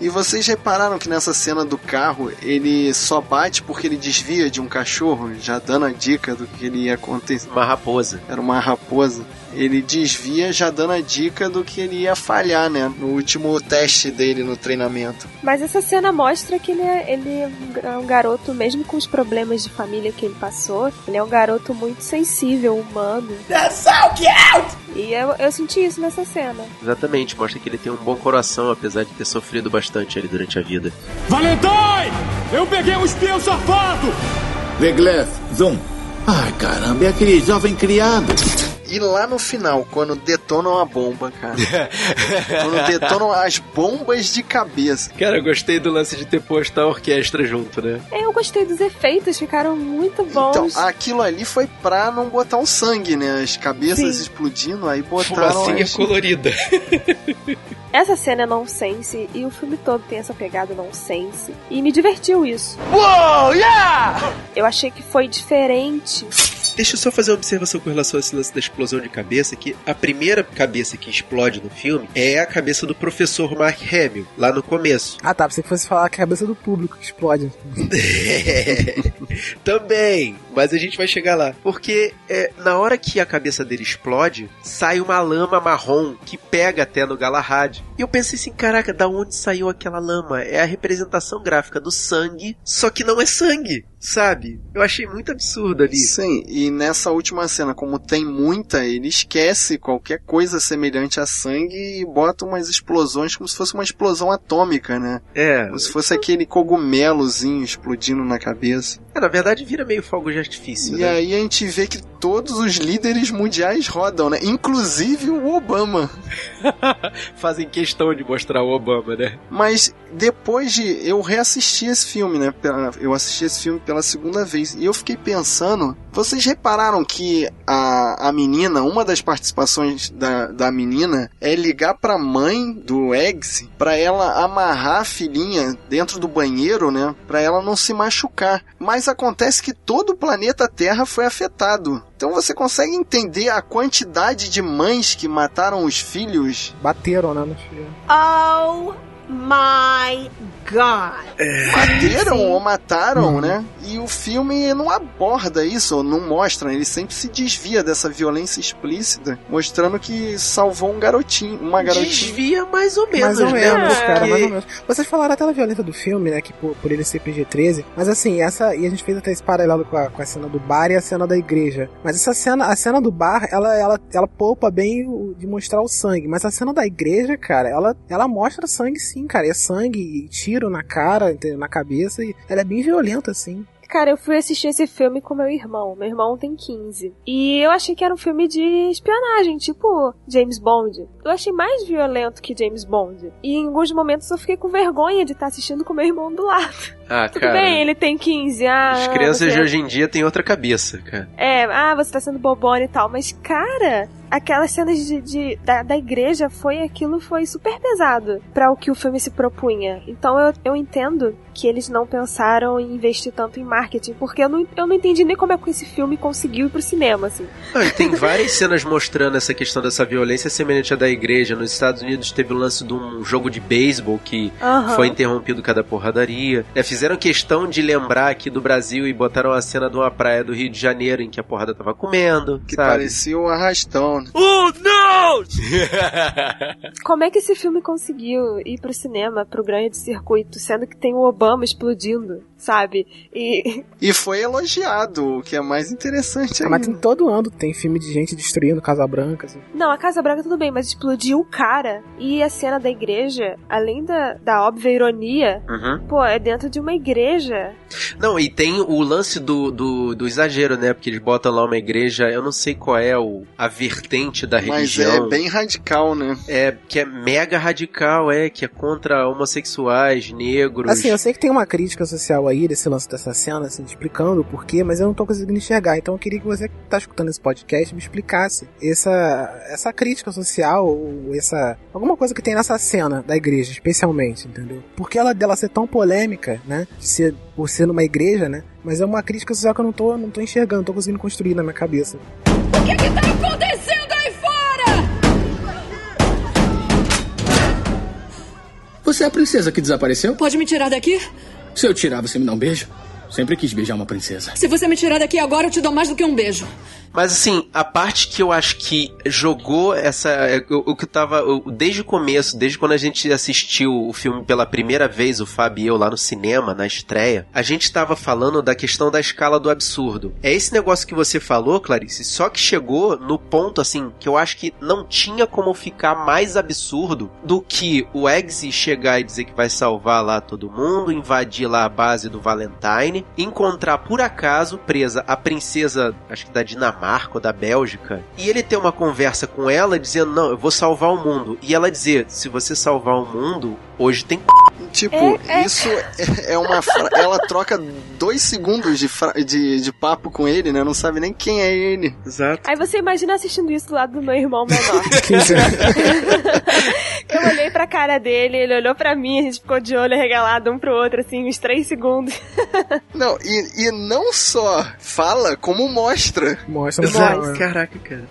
E vocês repararam que nessa cena do carro ele só bate porque ele desvia de um cachorro, já dando a dica do que ele ia acontecer. Uma raposa. Era uma raposa. Ele desvia já dando a dica do que ele ia falhar, né? No último teste dele no treinamento. Mas essa cena mostra que ele é, ele é um garoto, mesmo com os problemas de família que ele passou, ele é um garoto muito sensível, humano. That's so cute! E eu, eu senti isso nessa cena. Exatamente, mostra que ele tem um bom coração, apesar de ter sofrido bastante ali durante a vida. Valentine! Eu peguei um espião safado! Veglev, Zoom. Ai, caramba, é aquele jovem criado. E lá no final, quando detonam a bomba, cara. quando detonam as bombas de cabeça. Cara, eu gostei do lance de ter posto a orquestra junto, né? É, eu gostei dos efeitos, ficaram muito bons. Então, aquilo ali foi pra não botar um sangue, né? As cabeças Sim. explodindo, aí botaram. Fumacinha as... colorida. Essa cena é nonsense e o filme todo tem essa pegada nonsense. E me divertiu isso. Uou, yeah! Eu achei que foi diferente. Deixa eu só fazer uma observação com relação a esse lance da explosão de cabeça, que a primeira cabeça que explode no filme é a cabeça do professor Mark Hamill, lá no começo. Ah, tá. Pensei que fosse falar que a cabeça do público que explode. Também, mas a gente vai chegar lá. Porque é, na hora que a cabeça dele explode, sai uma lama marrom que pega até no Galahad. E eu pensei assim, caraca, da onde saiu aquela lama? É a representação gráfica do sangue, só que não é sangue, sabe? Eu achei muito absurdo ali. Sim, e nessa última cena, como tem muita, ele esquece qualquer coisa semelhante a sangue e bota umas explosões como se fosse uma explosão atômica, né? É. Como se fosse aquele cogumelozinho explodindo na cabeça. É, na verdade vira meio fogo de artifício, E né? aí a gente vê que todos os líderes mundiais rodam, né? Inclusive o Obama. Fazem questão de mostrar o Obama, né? Mas depois de. Eu reassisti esse filme, né? Eu assisti esse filme pela segunda vez. E eu fiquei pensando. Vocês repararam que a, a menina, uma das participações da, da menina é ligar pra mãe do Eggs pra ela amarrar a filhinha dentro do banheiro, né? Pra ela não se machucar. Mas acontece que todo o planeta Terra foi afetado. Então você consegue entender a quantidade de mães que mataram os filhos? Bateram, né? nos filhos. Oh my god. bateram ou mataram, né? E o filme não aborda isso, ou não mostra, ele sempre se desvia dessa violência explícita, mostrando que salvou um garotinho, uma garotinha. Desvia mais ou menos, Mais ou né? menos, cara, Porque- mais ou menos. Vocês falaram até da violência do filme, né? Que por, por ele ser PG-13. Mas assim, essa. E a gente fez até esse paralelo com a, com a cena do bar e a cena da igreja. Mas essa cena, a cena do bar, ela, ela, ela poupa bem o- de mostrar o sangue. Mas a cena da igreja, cara, ela, ela mostra sangue sim, cara. E é sangue e tiro na cara, na cabeça. E ela é bem violenta, assim. Cara, eu fui assistir esse filme com meu irmão. Meu irmão tem 15. E eu achei que era um filme de espionagem, tipo James Bond. Eu achei mais violento que James Bond. E em alguns momentos eu fiquei com vergonha de estar assistindo com meu irmão do lado. Ah, Tudo cara. bem, ele tem 15. Ah, As crianças você- de hoje em dia têm outra cabeça, cara. É, ah, você tá sendo bobona e tal. Mas, cara, aquelas cenas de, de- da, da igreja foi aquilo foi super pesado pra o que o filme se propunha. Então eu, eu entendo que eles não pensaram em investir tanto em marketing, porque eu não, eu não entendi nem como é que esse filme conseguiu ir pro cinema, assim. Não, e tem várias cenas mostrando essa questão dessa violência semelhante à da igreja. Nos Estados Unidos teve o lance de um jogo de beisebol que Aham. foi interrompido cada porradaria. É, fizeram questão de lembrar aqui do Brasil e botaram a cena de uma praia do Rio de Janeiro em que a porrada tava comendo. Que sabe? parecia o arrastão. Né? Oh, não! Como é que esse filme conseguiu ir pro cinema, pro grande circuito, sendo que tem o Obama explodindo, sabe? E E foi elogiado, o que é mais interessante Ah, mas tem ainda. todo ano tem filme de gente destruindo Casa Branca, assim. Não, a Casa Branca tudo bem, mas explodiu o cara. E a cena da igreja, além da, da óbvia ironia, Uhum. pô, é dentro de uma igreja. Não, e tem o lance do, do, do exagero, né? Porque eles botam lá uma igreja, eu não sei qual é o, a vertente da Mas é bem radical, né? É, que é mega radical, é, que é contra homossexuais, negros. Assim, eu sei que tem uma crítica social aí desse lance dessa cena, assim, explicando o porquê, mas eu não tô conseguindo enxergar. Então eu queria que você que tá escutando esse podcast me explicasse essa, essa crítica social, ou essa. alguma coisa que tem nessa cena da igreja, especialmente, entendeu? Porque ela dela ser tão polêmica, né? De ser, por ser numa igreja, né? Mas é uma crítica social que eu não tô, não tô enxergando, não tô conseguindo construir na minha cabeça. O que que tá acontecendo Você é a princesa que desapareceu? Pode me tirar daqui? Se eu tirar, você me dá um beijo? Sempre quis beijar uma princesa. Se você me tirar daqui agora, eu te dou mais do que um beijo. Mas assim, a parte que eu acho que jogou essa. O, o que tava. desde o começo, desde quando a gente assistiu o filme pela primeira vez, o Fábio e eu lá no cinema, na estreia, a gente tava falando da questão da escala do absurdo. É esse negócio que você falou, Clarice, só que chegou no ponto assim, que eu acho que não tinha como ficar mais absurdo do que o Eggsy chegar e dizer que vai salvar lá todo mundo, invadir lá a base do Valentine, encontrar por acaso presa a princesa, acho que da Dinamarca ou da Bélgica, e ele ter uma conversa com ela dizendo: Não, eu vou salvar o mundo. E ela dizer: Se você salvar o mundo, hoje tem. Tipo, É, é. isso é- é uma. fra- Ela troca dois segundos de, fra- de, de papo com ele, né? Não sabe nem quem é ele. Exato. Aí você imagina assistindo isso do lado do meu irmão menor. Eu olhei pra cara dele, ele olhou pra mim, a gente ficou de olho regalado um pro outro, assim, uns três segundos. Não, e, e não só fala, como mostra. Mostra né? caraca, cara.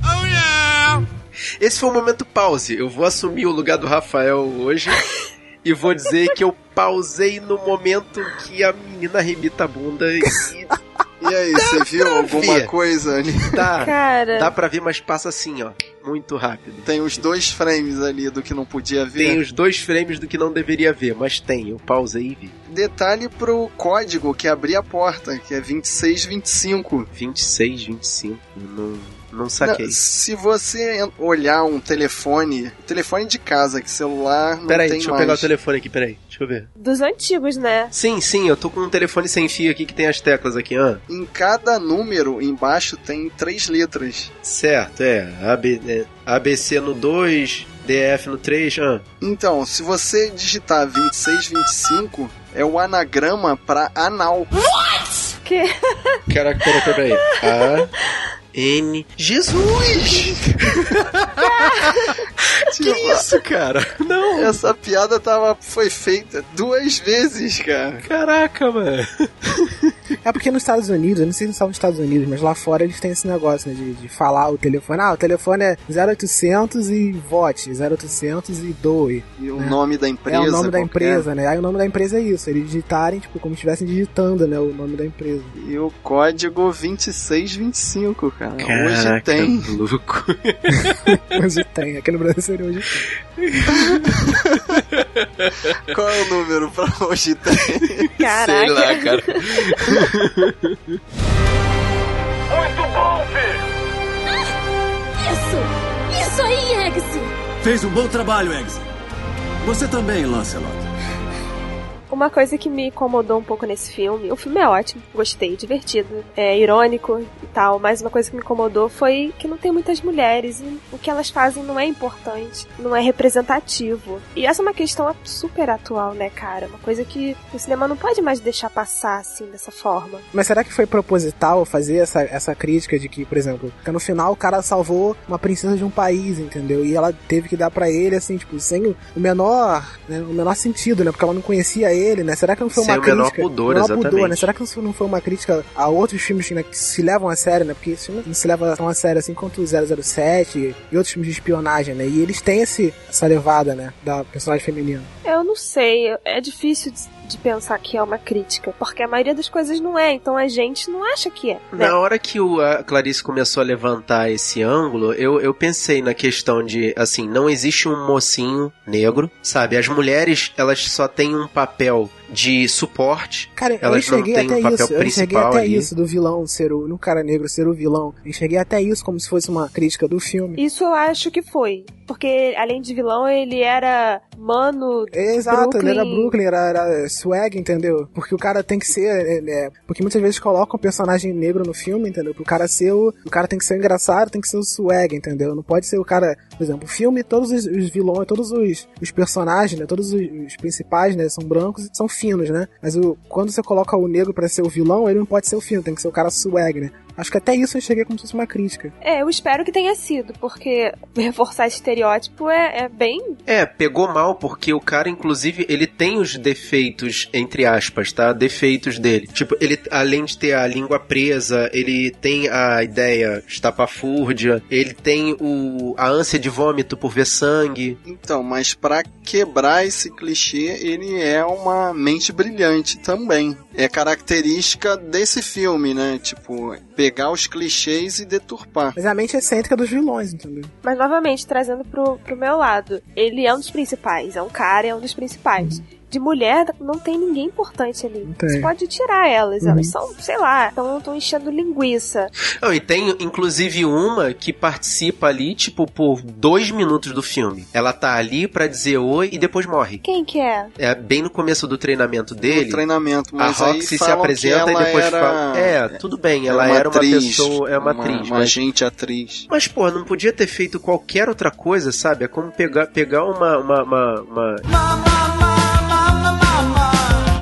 Esse foi o momento pause. Eu vou assumir o lugar do Rafael hoje. E vou dizer que eu pausei no momento que a menina arrebita a bunda e E aí, você viu alguma ver. coisa ali? dá, Cara. dá pra ver, mas passa assim, ó. Muito rápido. Tem os dois frames ali do que não podia ver. Tem os dois frames do que não deveria ver, mas tem. Eu pausei e vi. Detalhe pro código que abria a porta, que é 2625. 26, 25. Não... Não saquei. Não, se você olhar um telefone, telefone de casa, que celular não Peraí, tem deixa eu mais. pegar o telefone aqui, peraí. Deixa eu ver. Dos antigos, né? Sim, sim, eu tô com um telefone sem fio aqui que tem as teclas aqui, ah. Em cada número, embaixo, tem três letras. Certo, é. AB, é, ABC no 2, DF no 3, ah. Então, se você digitar 2625, é o anagrama pra anal. What? Que? Caraca, peraí, peraí. A. N. Jesus! que isso, cara? Não! Essa piada tava, foi feita duas vezes, cara. Caraca, mano. É porque nos Estados Unidos, eu não sei se são nos Estados Unidos, mas lá fora eles têm esse negócio, né, de, de falar o telefone. Ah, o telefone é 0800 e vote, 0800 e doe. E o né? nome da empresa. É o nome da empresa, né? Aí o nome da empresa é isso, eles digitarem, tipo, como se estivessem digitando, né, o nome da empresa. E o código 2625, cara. Caraca, hoje tem. louco. hoje tem, aqui no Brasil seria hoje tem. Qual é o número pra hoje tem? Caraca. Sei lá, cara. Muito bom, filho! Isso! Isso aí, Eggsy! Fez um bom trabalho, Eggsy. Você também, Lancelot. Uma coisa que me incomodou um pouco nesse filme, o filme é ótimo, gostei, divertido, é irônico e tal, mas uma coisa que me incomodou foi que não tem muitas mulheres e o que elas fazem não é importante, não é representativo. E essa é uma questão super atual, né, cara? Uma coisa que o cinema não pode mais deixar passar assim dessa forma. Mas será que foi proposital fazer essa, essa crítica de que, por exemplo, que no final o cara salvou uma princesa de um país, entendeu? E ela teve que dar para ele, assim, tipo, sem o menor, né, o menor sentido, né? Porque ela não conhecia ele, né? Será que não foi Sem uma o crítica? menor pudor, menor exatamente. pudor, né? Será que não foi uma crítica a outros filmes né, que se levam a sério, né? Porque esse filme não se leva tão a sério assim quanto o 007 e outros filmes de espionagem, né? E eles têm esse, essa levada, né? Da personagem feminina. Eu não sei, é difícil de, pensar que é uma crítica, porque a maioria das coisas não é, então a gente não acha que é. Né? Na hora que o, a Clarice começou a levantar esse ângulo, eu, eu pensei na questão de, assim, não existe um mocinho negro, sabe? As mulheres, elas só têm um papel de suporte. Cara, eu elas não enxerguei têm até um papel isso. Eu enxerguei principal até ali. isso do vilão ser o. No cara negro ser o vilão. Eu enxerguei até isso como se fosse uma crítica do filme. Isso eu acho que foi. Porque além de vilão, ele era mano. Exato, Brooklyn. ele era Brooklyn, era, era swag, entendeu? Porque o cara tem que ser. é, é, porque muitas vezes colocam um personagem negro no filme, entendeu? Pro cara ser o. O cara tem que ser o engraçado, tem que ser o swag, entendeu? Não pode ser o cara. Por exemplo, o filme, todos os, os vilões, todos os, os personagens, né? Todos os, os principais, né? São brancos e são finos, né? Mas o, quando você coloca o negro pra ser o vilão, ele não pode ser o fino, tem que ser o cara swag, né? Acho que até isso eu cheguei como se fosse uma crítica. É, eu espero que tenha sido, porque reforçar esse estereótipo é, é bem. É, pegou mal porque o cara, inclusive, ele tem os defeitos, entre aspas, tá? Defeitos dele. Tipo, ele, além de ter a língua presa, ele tem a ideia estapafúrdia, ele tem o, a ânsia de vômito por ver sangue. Então, mas pra quebrar esse clichê, ele é uma mente brilhante também. É característica desse filme, né? Tipo, pegar os clichês e deturpar. Mas a mente excêntrica dos vilões, entendeu? Mas novamente, trazendo pro, pro meu lado, ele é um dos principais, é um cara, é um dos principais. De mulher, não tem ninguém importante ali. tem. Você pode tirar elas, Uhum. elas são, sei lá, estão enchendo linguiça. Não, e tem inclusive uma que participa ali, tipo, por dois minutos do filme. Ela tá ali pra dizer oi e depois morre. Quem que é? É bem no começo do treinamento dele. No treinamento, a mas aí Roxy se apresenta e depois era- fala. É, tudo bem, ela uma era uma atriz, pessoa, é uma, uma, atriz. uma mas... agente atriz. Mas, pô, não podia ter feito qualquer outra coisa, sabe? É como pegar, pegar uma, uma, uma, uma-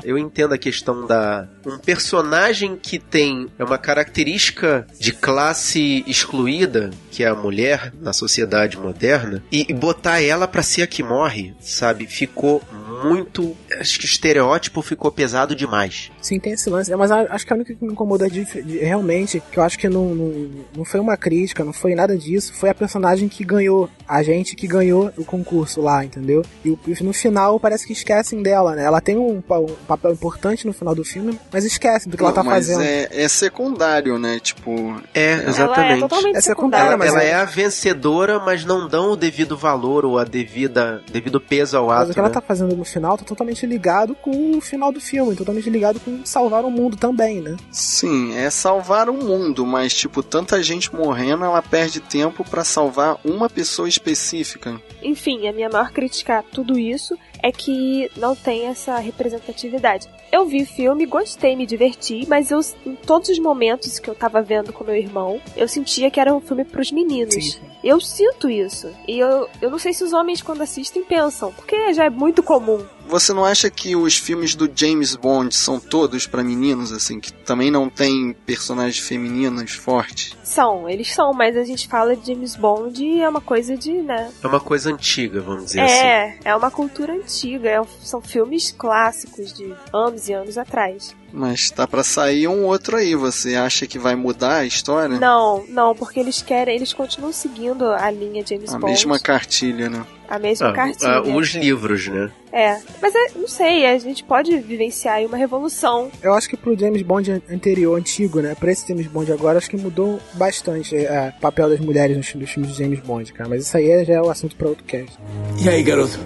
Eu entendo a questão da. Um personagem que tem é uma característica de classe excluída, que é a mulher na sociedade moderna, e, e botar ela pra ser a que morre, sabe? Ficou muito. Acho que o estereótipo ficou pesado demais. Sim, tem esse lance. Mas acho que a única que me incomodou de, de- realmente, que eu acho que não, não, não foi uma crítica, não foi nada disso, foi a personagem que ganhou, a gente que ganhou o concurso lá, entendeu? E, e no final parece que esquecem dela, né? Ela tem um, um papel importante no final do filme, mas esquecem do que ela tá Não, mas fazendo. é, é secundário, né? Tipo. É, Ela é exatamente. totalmente É secundária. Ela, mas ela é- é a vencedora, mas não dão o devido valor ou a devida devido peso ao Mas ato. o que ela né? tá fazendo no final tá totalmente ligado com o final do filme, totalmente ligado com salvar o mundo também, né? Sim, é salvar o mundo, mas tipo, tanta gente morrendo, ela perde tempo para salvar uma pessoa específica. Enfim, a minha maior crítica a tudo isso é que não tem essa representatividade. Eu vi o filme, gostei, me diverti, mas eu, em todos os momentos que eu tava vendo com meu irmão, eu sentia que era um filme pros meninos. Sim, sim. Eu sinto isso. E eu, eu não sei se os homens, quando assistem, pensam, porque já é muito comum. Você não acha que os filmes do James Bond são todos para meninos, assim, que também não tem personagens femininos fortes? São, eles são, mas a gente fala de James Bond e é uma coisa de, né? É uma coisa antiga, vamos dizer assim. É, é uma cultura antiga, é são filmes clássicos de anos e anos atrás. Mas tá para sair um outro aí. Você acha que vai mudar a história? Não, não, porque eles querem, eles continuam seguindo a linha James A Bond. mesma cartilha, né? A mesma Ah, cartilha. ah, os livros, né? É, mas é, não sei, a gente pode vivenciar aí uma revolução. Eu acho que pro James Bond an- anterior, antigo, né? Pra esse James Bond agora, acho que mudou bastante é, o papel das mulheres nos, nos filmes de James Bond, cara. Mas isso aí já é o assunto pra outro cast. E aí, garoto?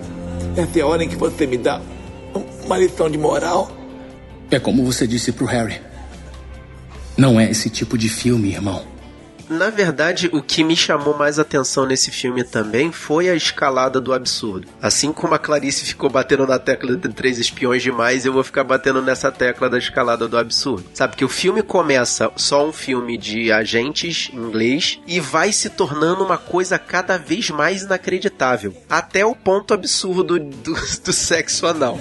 É a hora em que você me dá uma lição de moral? É como você disse pro Harry. Não é esse tipo de filme, irmão. Na verdade, o que me chamou mais atenção nesse filme também foi a escalada do absurdo. Assim como a Clarice ficou batendo na tecla de três espiões demais, eu vou ficar batendo nessa tecla da escalada do absurdo. Sabe que o filme começa só um filme de agentes em inglês e vai se tornando uma coisa cada vez mais inacreditável, até o ponto absurdo do, do sexo anal.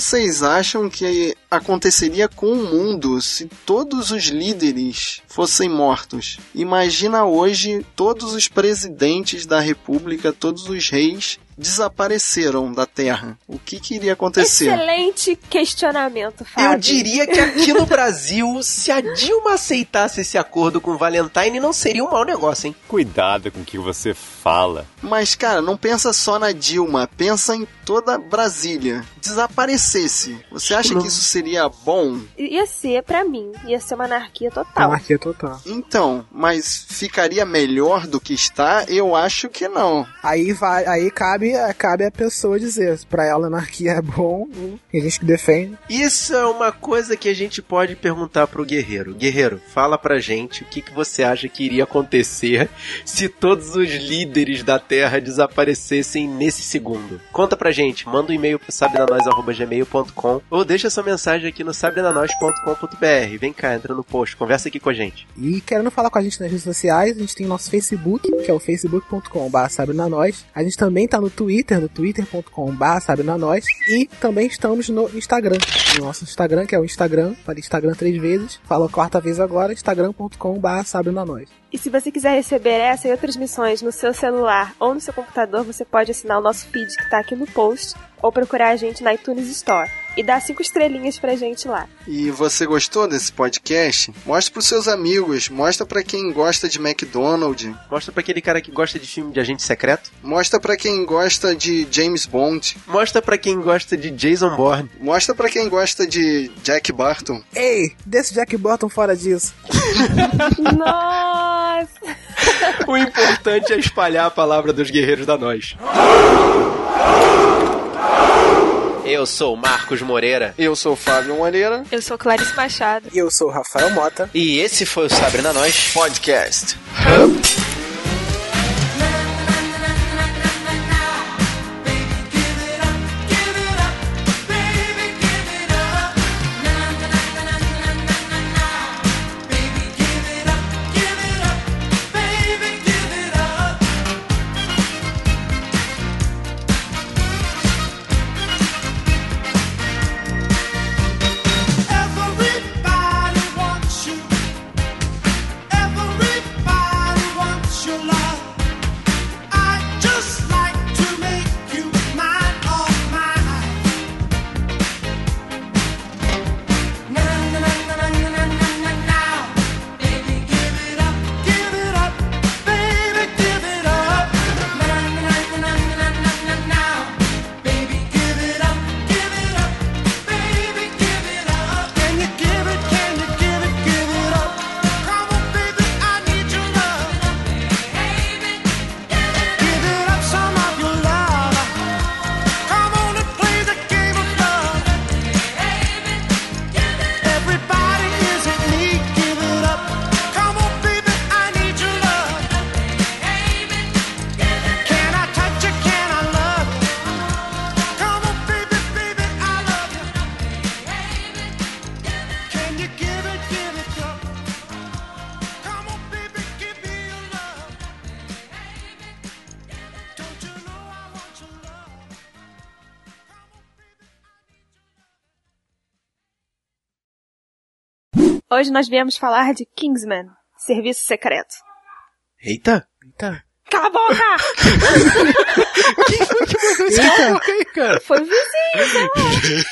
Vocês acham que aconteceria com o mundo se todos os líderes fossem mortos? Imagina hoje todos os presidentes da república, todos os reis desapareceram da Terra. O que, que iria acontecer? Excelente questionamento, Fábio. Eu diria que aqui no Brasil, se a Dilma aceitasse esse acordo com o Valentine, não seria um mau negócio, hein? Cuidado com o que você fala. Mas, cara, não pensa só na Dilma, pensa em toda Brasília. Desaparecesse. Você acha que isso seria bom? Ia ser, pra mim, ia ser uma anarquia total. Anarquia total. Então, mas ficaria melhor do que está? Eu acho que não. Aí vai, aí cabe, cabe a pessoa dizer, pra ela anarquia é bom, tem gente que defende. Isso é uma coisa que a gente pode perguntar pro Guerreiro. Guerreiro, fala pra gente o que, que você acha que iria acontecer se todos os líderes da Terra desaparecessem nesse segundo. Conta pra gente, manda um e-mail pro sabrenanois.gmail.com ou deixa sua mensagem aqui no sabrenanois.com.br. Vem cá, entra no post, conversa aqui com a gente. E querendo falar com a gente nas redes sociais, a gente tem nosso Facebook, que é o facebook.com.br sabrenanois. A gente também tá no Twitter, no twitter.com.br sabrenanois. E também estamos no Instagram. No nosso Instagram, que é o Instagram, falei Instagram três vezes, falo a quarta vez agora, instagram.com.br sabrenanois. E se você quiser receber essa e outras missões no seu celular ou no seu computador, você pode assinar o nosso feed que tá aqui no post ou procurar a gente na iTunes Store e dar cinco estrelinhas pra gente lá. E você gostou desse podcast? Mostra pros seus amigos, mostra pra quem gosta de McDonald's, Mostra pra aquele cara que gosta de filme de agente secreto. mostra pra quem gosta de James Bond, Mostra pra quem gosta de Jason Bourne. mostra pra quem gosta de Jack Barton. Ei, desse Jack Burton fora disso. Nossa! O importante é espalhar a palavra dos guerreiros da nós. Eu sou Marcos Moreira. Eu sou Fábio Moreira. Eu sou Clarice Machado. E eu sou o Rafael Mota. E esse foi o Sabre na Nós Podcast. Hoje nós viemos falar de Kingsman, Serviço Secreto. Eita! Eita! Cala a boca! Quem foi que mandou esse Eita. maluco aí, cara? Foi o vizinho.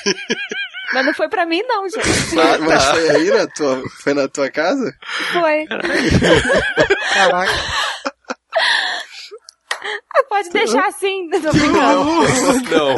Mas não foi pra mim não, gente. Mas, mas foi aí na tua, foi na tua casa? Foi. Caraca. Ah, Pode deixar assim, tô brincando. Não.